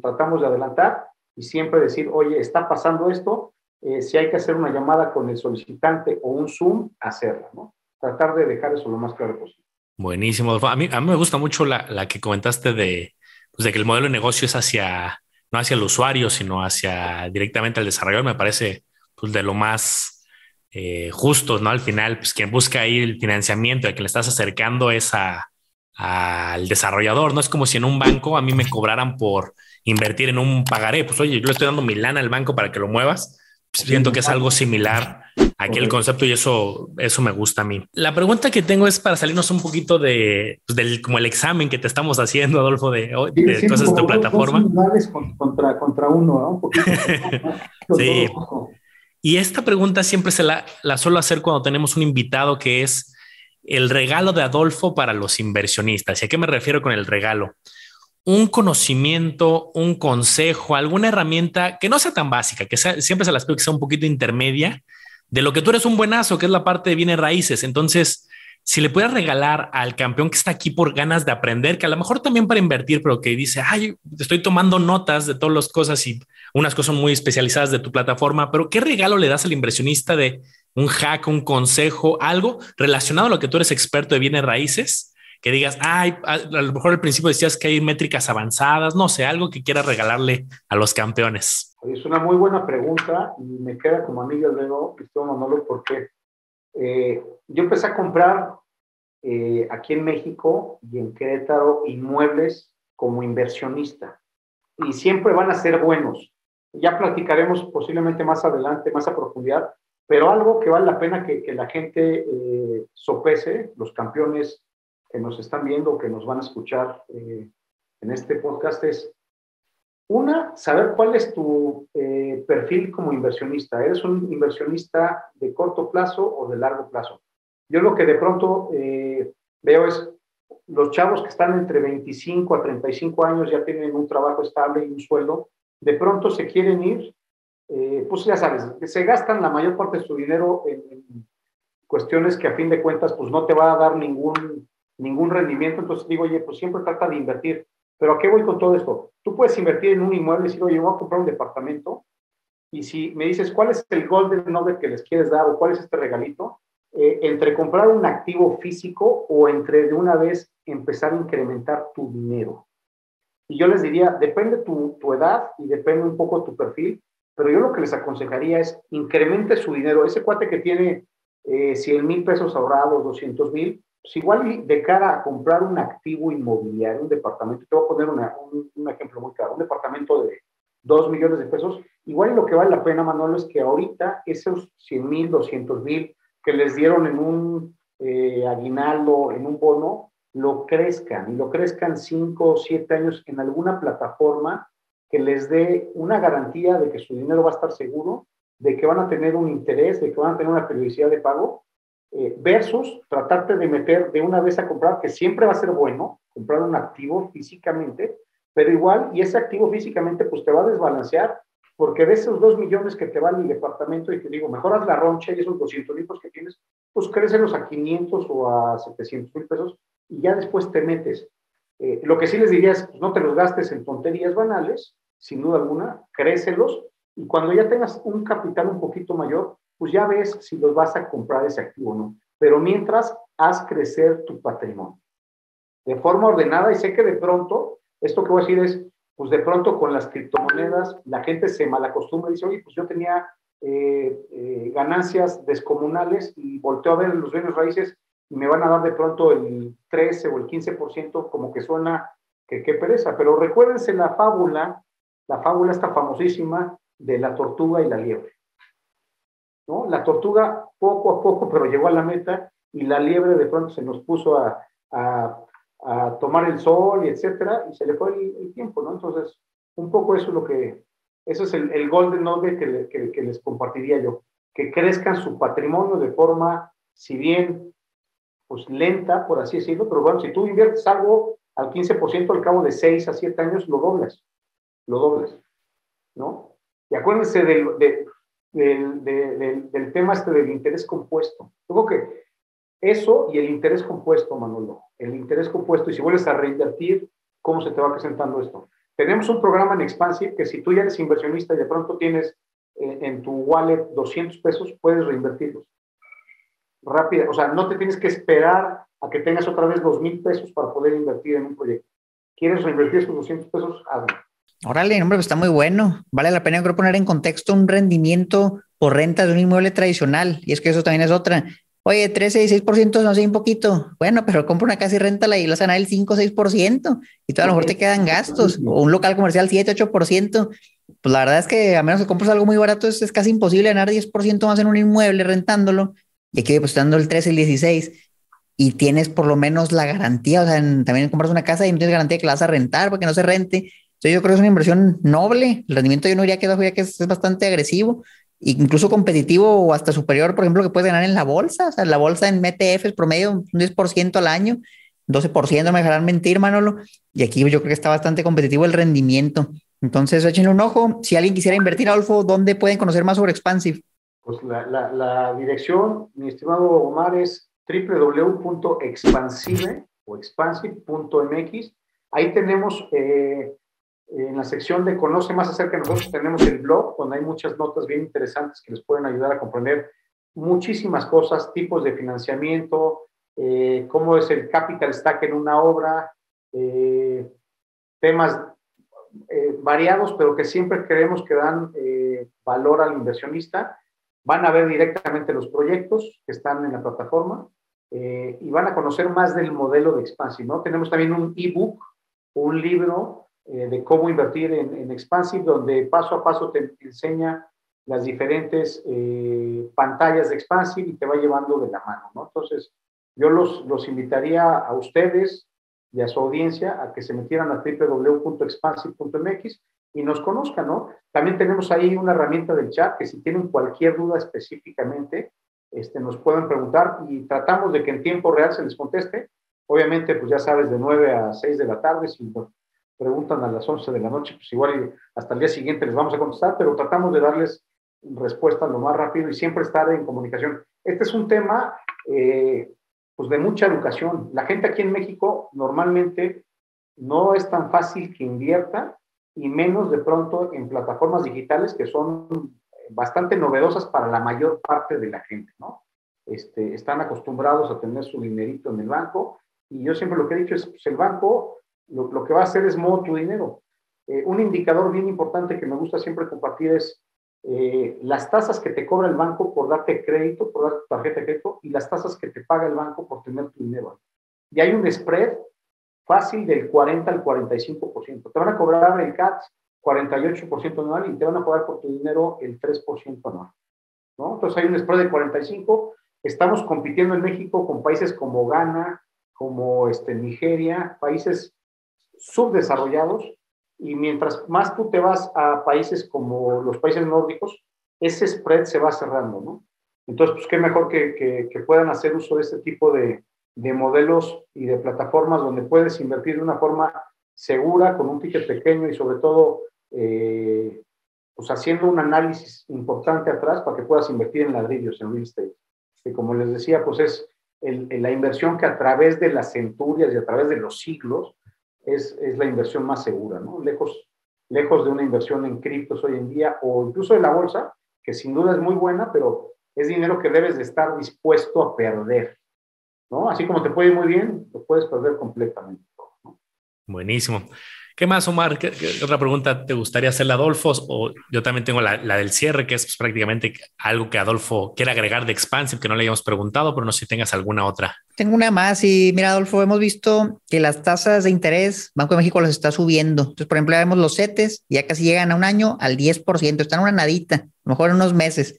tratamos de adelantar y siempre decir, oye, está pasando esto, eh, si hay que hacer una llamada con el solicitante o un Zoom, hacerla, ¿no? Tratar de dejar eso lo más claro posible. Buenísimo. A mí, a mí me gusta mucho la, la que comentaste de, pues de que el modelo de negocio es hacia, no hacia el usuario, sino hacia directamente al desarrollador. Me parece pues, de lo más eh, justo, ¿no? Al final, pues quien busca ahí el financiamiento, a quien le estás acercando es al desarrollador. No es como si en un banco a mí me cobraran por invertir en un pagaré. Pues oye, yo le estoy dando mi lana al banco para que lo muevas. Siento que es algo similar aquí el concepto y eso, eso me gusta a mí. La pregunta que tengo es para salirnos un poquito de, pues, del como el examen que te estamos haciendo, Adolfo, de, cosas de tu plataforma. Contra, contra uno, ¿no? sí. Y esta pregunta siempre se la, la suelo hacer cuando tenemos un invitado que es el regalo de Adolfo para los inversionistas. ¿Y a qué me refiero con el regalo? Un conocimiento, un consejo, alguna herramienta que no sea tan básica, que siempre se las pido que sea un poquito intermedia de lo que tú eres un buenazo, que es la parte de bienes raíces. Entonces, si le puedes regalar al campeón que está aquí por ganas de aprender, que a lo mejor también para invertir, pero que dice, ay, estoy tomando notas de todas las cosas y unas cosas muy especializadas de tu plataforma, pero ¿qué regalo le das al inversionista de un hack, un consejo, algo relacionado a lo que tú eres experto de bienes raíces? Que digas, ay, a, lo mejor al principio decías que hay métricas avanzadas, no sé, algo que quieras regalarle a los campeones. Es una muy buena pregunta y me queda como amigo luego, Cristóbal Manolo, porque eh, yo empecé a comprar eh, aquí en México y en Querétaro inmuebles como inversionista y siempre van a ser buenos ya platicaremos posiblemente más adelante, más a profundidad, pero algo que vale la pena que, que la gente eh, sopese, los campeones que nos están viendo, que nos van a escuchar eh, en este podcast, es una, saber cuál es tu eh, perfil como inversionista. ¿Eres un inversionista de corto plazo o de largo plazo? Yo lo que de pronto veo es los chavos que están entre 25 a 35 años ya tienen un trabajo estable y un sueldo de pronto se quieren ir, eh, pues ya sabes, se gastan la mayor parte de su dinero en, cuestiones que a fin de cuentas pues no te va a dar ningún, ningún rendimiento, entonces digo, oye, pues siempre trata de invertir. Pero ¿a qué voy con todo esto? Tú puedes invertir en un inmueble y decir, oye, voy a comprar un departamento, y si me dices, ¿cuál es el golden nugget que les quieres dar o cuál es este regalito? Eh, entre comprar un activo físico o entre de una vez empezar a incrementar tu dinero. Y yo les diría, depende tu, tu edad y depende un poco tu perfil, pero yo lo que les aconsejaría es incremente su dinero. Ese cuate que tiene eh, 100 mil pesos ahorrados, 200 mil, pues igual de cara a comprar un activo inmobiliario, un departamento, te voy a poner un, un, ejemplo muy claro, un departamento de 2 millones de pesos, igual lo que vale la pena, Manolo, es que ahorita esos 100 mil, 200 mil que les dieron en un eh, aguinaldo, en un bono, lo crezcan y lo crezcan cinco o siete años en alguna plataforma que les dé una garantía de que su dinero va a estar seguro, de que van a tener un interés, de que van a tener una periodicidad de pago, eh, versus tratarte de meter de una vez a comprar, que siempre va a ser bueno, comprar un activo físicamente, pero igual, y ese activo físicamente pues te va a desbalancear, porque de esos dos millones que te van el departamento y te digo, mejoras la roncha y esos 200 mil que tienes, pues crécelos a 500 o a 700 mil pesos y ya después te metes. Eh, lo que sí les diría es, pues, no te los gastes en tonterías banales, sin duda alguna, crécelos, y cuando ya tengas un capital un poquito mayor, pues ya ves si los vas a comprar ese activo o no. Pero mientras, haz crecer tu patrimonio de forma ordenada y sé que de pronto, esto que voy a decir es, pues de pronto con las criptomonedas la gente se malacostumbra y dice, oye, pues yo tenía eh, eh, ganancias descomunales y volteo a ver los bienes raíces y me van a dar de pronto el 13 o el 15%, como que suena que qué pereza. Pero recuérdense la fábula, la fábula está famosísima de la tortuga y la liebre. ¿No? La tortuga poco a poco, pero llegó a la meta y la liebre de pronto se nos puso a, a, tomar el sol y etcétera, y se le fue el, tiempo, ¿no? Entonces, un poco eso es lo que, eso es el, el golden nugget que, que, que les compartiría yo, que crezcan su patrimonio de forma, si bien pues lenta, por así decirlo, pero bueno, si tú inviertes algo al 15% al cabo de 6 a 7 años, lo doblas, lo doblas, ¿no? Y acuérdense del, del, del, tema este del interés compuesto. Yo que eso y el interés compuesto, Manolo, el interés compuesto, y si vuelves a reinvertir, ¿cómo se te va presentando esto? Tenemos un programa en Expansive que si tú ya eres inversionista y de pronto tienes eh, en tu wallet 200 pesos, puedes reinvertirlos. Rápida, o sea, no te tienes que esperar a que tengas otra vez 2 mil pesos para poder invertir en un proyecto. ¿Quieres reinvertir esos 200 pesos? Hazlo. Órale, hombre, pues está muy bueno. Vale la pena, creo, poner en contexto un rendimiento por renta de un inmueble tradicional. Y es que eso también es otra. Oye, 13 y 6% no sé, un poquito. Bueno, pero compra una casa y renta y la sana el 5 o 6%. Y todo a lo mejor te quedan gastos. O un local comercial 7, 8%. Pues la verdad es que a menos que compres algo muy barato, es, casi imposible ganar 10% más en un inmueble rentándolo. Y aquí depositando el 13, el 16 y tienes por lo menos la garantía, o sea, también compras una casa y no tienes garantía que la vas a rentar porque no se rente. Entonces yo creo que es una inversión noble. El rendimiento yo no diría que, que es, bastante agresivo, incluso competitivo o hasta superior, por ejemplo, que puedes ganar en la bolsa. O sea, la bolsa en MTF es promedio un 10% al año, 12% no me dejarán mentir, Manolo. Y aquí yo creo que está bastante competitivo el rendimiento. Entonces, échenle un ojo. Si alguien quisiera invertir, Adolfo, ¿dónde pueden conocer más sobre Expansive? Pues la, la, la dirección, mi estimado Omar, es www.expansive o expansive.mx. Ahí tenemos eh, en la sección de Conoce más acerca de nosotros, tenemos el blog donde hay muchas notas bien interesantes que les pueden ayudar a comprender muchísimas cosas, tipos de financiamiento, eh, cómo es el capital stack en una obra, eh, temas variados, pero que siempre creemos que dan valor al inversionista. Van a ver directamente los proyectos que están en la plataforma eh, y van a conocer más del modelo de Expansive, ¿no? Tenemos también un ebook, un libro eh, de cómo invertir en, en, Expansive, donde paso a paso te enseña las diferentes eh, pantallas de Expansive y te va llevando de la mano, ¿no? Entonces, yo los, los invitaría a ustedes y a su audiencia a que se metieran a www.expansive.mx y nos conozcan, ¿no? También tenemos ahí una herramienta del chat que si tienen cualquier duda específicamente, este, nos pueden preguntar y tratamos de que en tiempo real se les conteste. Obviamente, pues ya sabes, de 9 a 6 de la tarde, si preguntan a las 11 de la noche, pues igual hasta el día siguiente les vamos a contestar, pero tratamos de darles respuesta lo más rápido y siempre estar en comunicación. Este es un tema eh, pues de mucha educación. La gente aquí en México normalmente no es tan fácil que invierta y menos de pronto en plataformas digitales que son bastante novedosas para la mayor parte de la gente, ¿no? Este, están acostumbrados a tener su dinerito en el banco y yo siempre lo que he dicho es, pues el banco lo, lo que va a hacer es modo tu dinero. Eh, un indicador bien importante que me gusta siempre compartir es eh, las tasas que te cobra el banco por darte crédito, por darte tu tarjeta de crédito y las tasas que te paga el banco por tener tu dinero. Y hay un spread fácil del 40 al 45%. Te van a cobrar el CAT 48% anual y te van a pagar por tu dinero el 3% anual. Entonces hay un spread de 45. Estamos compitiendo en México con países como Ghana, como este, Nigeria, países subdesarrollados. Y mientras más tú te vas a países como los países nórdicos, ese spread se va cerrando, ¿no? Entonces, pues qué mejor que, que, puedan hacer uso de este tipo de, de modelos y de plataformas donde puedes invertir de una forma segura, con un ticket pequeño y sobre todo eh, pues haciendo un análisis importante atrás para que puedas invertir en ladrillos, en real estate. Que como les decía, pues es la inversión que a través de las centurias y a través de los siglos es, es la inversión más segura, ¿no? Lejos, lejos de una inversión en criptos hoy en día o incluso de la bolsa, que sin duda es muy buena, pero es dinero que debes de estar dispuesto a perder, ¿no? Así como te puede ir muy bien, lo puedes perder completamente. Buenísimo. ¿Qué más, Omar? ¿Qué, otra pregunta te gustaría hacerle a Adolfo? O yo también tengo la, del cierre, que es pues, prácticamente algo que Adolfo quiere agregar de Expansive, que no le hayamos preguntado, pero no sé si tengas alguna otra. Tengo una más y mira, Adolfo, hemos visto que las tasas de interés, Banco de México las está subiendo. Entonces, por ejemplo, vemos los CETES, ya casi llegan a un año al 10%, están una nadita, mejor en unos meses.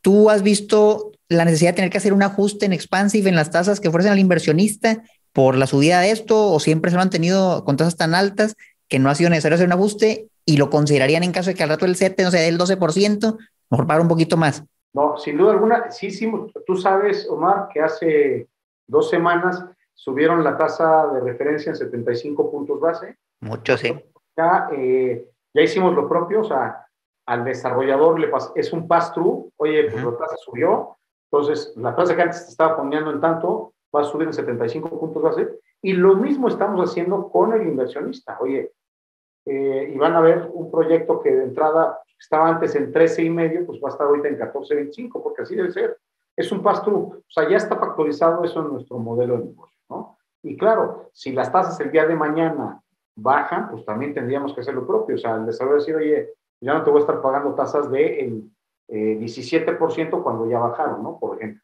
¿Tú has visto la necesidad de tener que hacer un ajuste en Expansive en las tasas que ofrecen al inversionista por la subida de esto o siempre se han mantenido con tasas tan altas que no ha sido necesario hacer un ajuste y lo considerarían en caso de que al rato el CETE no sea del 12%, mejor pagar un poquito más. No, sin duda alguna, sí, sí, tú sabes, Omar, que hace dos semanas subieron la tasa de referencia en 75 puntos base. Mucho, sí. Ya, eh, ya hicimos lo propio, o sea, al desarrollador le pasa, es un pass-through, oye, pues la tasa subió, entonces la tasa que antes estaba poniendo en tanto va a subir en 75 puntos base, y lo mismo estamos haciendo con el inversionista, oye, eh, y van a ver un proyecto que de entrada estaba antes en 13 y medio, pues va a estar ahorita en 14.25, porque así debe ser. Es un pass-through, o sea, ya está factorizado eso en nuestro modelo de negocio, ¿no? Y claro, si las tasas el día de mañana bajan, pues también tendríamos que hacer lo propio, o sea, el desarrollo decir, oye, ya no te voy a estar pagando tasas de el, 17% eh, cuando ya bajaron, ¿no? Por ejemplo.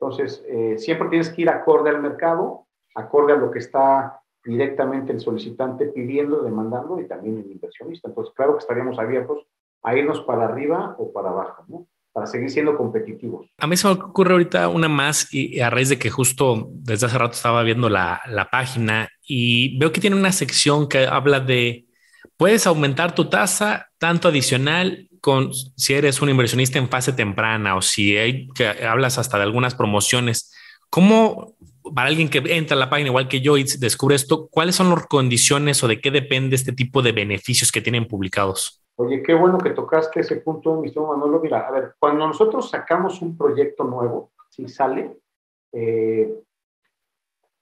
Entonces, eh, siempre tienes que ir acorde al mercado, acorde a lo que está directamente el solicitante pidiendo, demandando y también el inversionista. Entonces, claro que estaríamos abiertos a irnos para arriba o para abajo, ¿no? Para seguir siendo competitivos. A mí se me ocurre ahorita una más y a raíz de que justo desde hace rato estaba viendo la, la página y veo que tiene una sección que habla de puedes aumentar tu tasa tanto adicional con si eres un inversionista en fase temprana o si hay, que hablas hasta de algunas promociones. ¿Cómo para alguien que entra a la página igual que yo y descubre esto, cuáles son las condiciones o de qué depende este tipo de beneficios que tienen publicados? Oye, qué bueno que tocaste ese punto, mi estimado Manolo. Mira, a ver, cuando nosotros sacamos un proyecto nuevo, si sale, eh,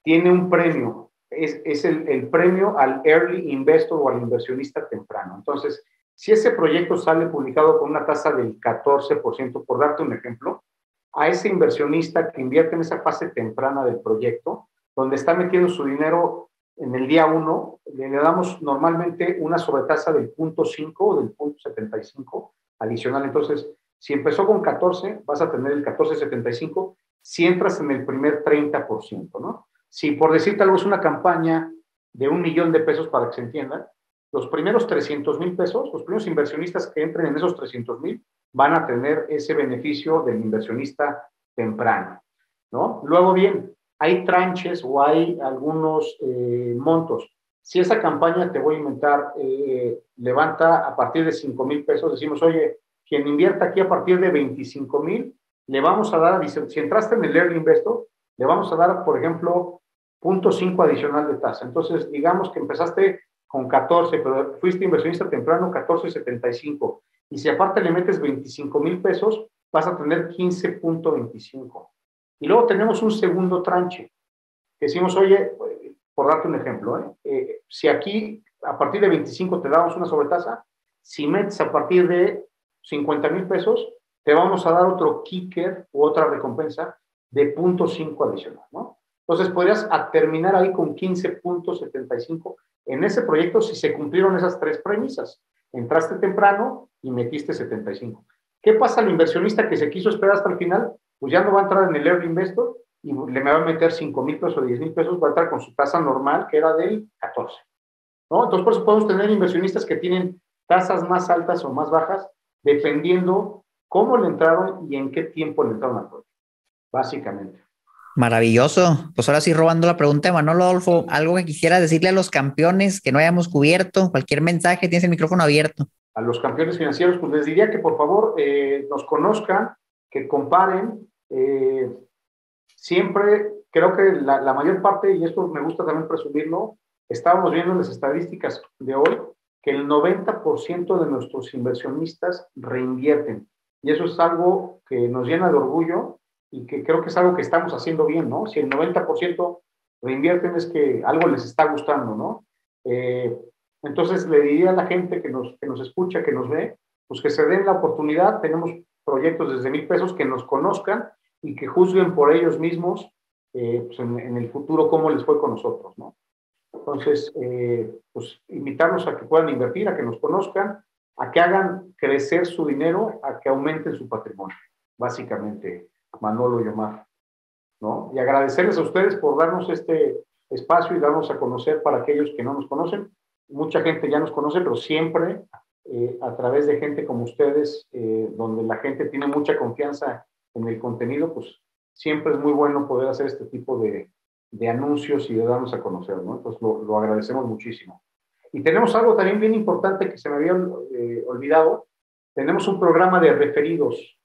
tiene un premio. Es, es el, el, premio al early investor o al inversionista temprano. Entonces, si ese proyecto sale publicado con una tasa del 14%, por darte un ejemplo, a ese inversionista que invierte en esa fase temprana del proyecto, donde está metiendo su dinero en el día 1, le damos normalmente una sobretasa del punto 5 o del punto 75 adicional. Entonces, si empezó con 14, vas a tener el 14.75 si entras en el primer 30%, ¿no? Si por decirte algo es una campaña de un millón de pesos para que se entienda, los primeros 300 mil pesos, los primeros inversionistas que entren en esos 300 mil van a tener ese beneficio del inversionista temprano, ¿no? Luego bien, hay tranches o hay algunos eh, montos. Si esa campaña, te voy a inventar, eh, levanta a partir de 5 mil pesos, decimos, oye, quien invierta aquí a partir de 25 mil, le vamos a dar, si entraste en el Early Investor, le vamos a dar, por ejemplo, 0.5 adicional de tasa. Entonces, digamos que empezaste con 14, pero fuiste inversionista temprano, 14.75. Y si aparte le metes 25 mil pesos, vas a tener 15.25. Y luego tenemos un segundo tranche. Decimos, oye, por darte un ejemplo, ¿eh? Eh, si aquí a partir de 25 te damos una sobretasa, si metes a partir de 50 mil pesos, te vamos a dar otro kicker u otra recompensa de 0.5 adicional, ¿no? Entonces podrías terminar ahí con 15.75 en ese proyecto si se cumplieron esas tres premisas. Entraste temprano y metiste 75. ¿Qué pasa al inversionista que se quiso esperar hasta el final? pues ya no va a entrar en el Early Investor y le va a meter 5 mil pesos o 10 mil pesos, va a entrar con su tasa normal, que era del 14. ¿no? Entonces, por eso podemos tener inversionistas que tienen tasas más altas o más bajas, dependiendo cómo le entraron y en qué tiempo le entraron al proyecto, básicamente. Maravilloso. Pues ahora sí, robando la pregunta de Manolo Adolfo, algo que quisiera decirle a los campeones que no hayamos cubierto, cualquier mensaje, tienes el micrófono abierto. A los campeones financieros, pues les diría que por favor eh, nos conozcan, que comparen. Eh, siempre creo que la, mayor parte, y esto me gusta también presumirlo, estábamos viendo en las estadísticas de hoy que el 90% de nuestros inversionistas reinvierten. Y eso es algo que nos llena de orgullo y que creo que es algo que estamos haciendo bien, ¿no? Si el 90% reinvierten es que algo les está gustando, ¿no? Eh, entonces le diría a la gente que nos, que nos escucha, que nos ve, pues que se den la oportunidad. Tenemos proyectos desde mil pesos que nos conozcan y que juzguen por ellos mismos eh, pues en, el futuro cómo les fue con nosotros, ¿no? Entonces, eh, pues invitarlos a que puedan invertir, a que nos conozcan, a que hagan crecer su dinero, a que aumenten su patrimonio, básicamente, Manolo y Omar, ¿no? Y agradecerles a ustedes por darnos este espacio y darnos a conocer para aquellos que no nos conocen. Mucha gente ya nos conoce, pero siempre eh, a través de gente como ustedes, eh, donde la gente tiene mucha confianza en el contenido, pues siempre es muy bueno poder hacer este tipo de, de anuncios y de darnos a conocer, ¿no? Entonces lo, lo, agradecemos muchísimo. Y tenemos algo también bien importante que se me había eh, olvidado. Tenemos un programa de referidos,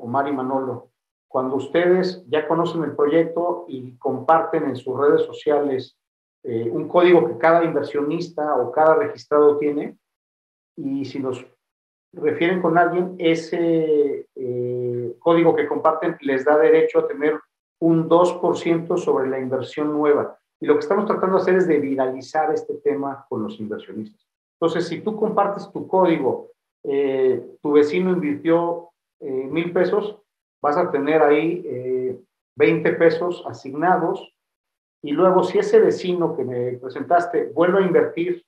Omar y Manolo. Cuando ustedes ya conocen el proyecto y comparten en sus redes sociales un código que cada inversionista o cada registrado tiene, y si nos refieren con alguien, ese eh, código que comparten les da derecho a tener un 2% sobre la inversión nueva. Y lo que estamos tratando de hacer es de viralizar este tema con los inversionistas. Entonces, si tú compartes tu código, eh, tu vecino invirtió eh, mil pesos, vas a tener ahí 20 pesos asignados. Y luego, si ese vecino que me presentaste vuelve a invertir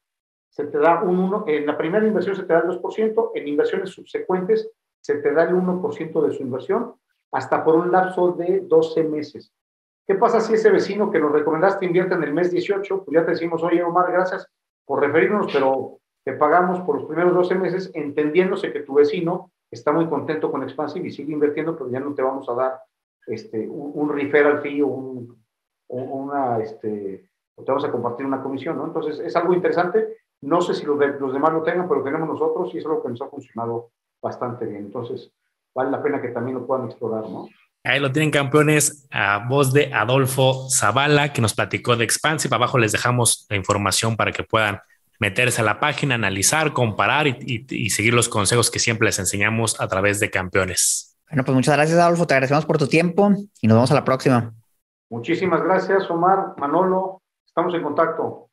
se te da un 1, en la primera inversión se te da el 2%, en inversiones subsecuentes se te da el 1% de su inversión, hasta por un lapso de 12 meses. ¿Qué pasa si ese vecino que nos recomendaste invierte en el mes 18? Pues ya te decimos, oye Omar, gracias por referirnos, pero te pagamos por los primeros 12 meses, entendiéndose que tu vecino está muy contento con Expansive y sigue invirtiendo, pero ya no te vamos a dar este, un, referral fee o un, una, este, te vamos a compartir una comisión, ¿no? Entonces, es algo interesante no sé si los, los demás lo tengan, pero tenemos nosotros y es algo que nos ha funcionado bastante bien. Entonces, vale la pena que también lo puedan explorar, ¿no? Ahí lo tienen campeones a voz de Adolfo Zavala, que nos platicó de Expansive. Abajo les dejamos la información para que puedan meterse a la página, analizar, comparar y, y, seguir los consejos que siempre les enseñamos a través de campeones. Bueno, pues muchas gracias, Adolfo. Te agradecemos por tu tiempo y nos vemos a la próxima. Muchísimas gracias, Omar, Manolo. Estamos en contacto.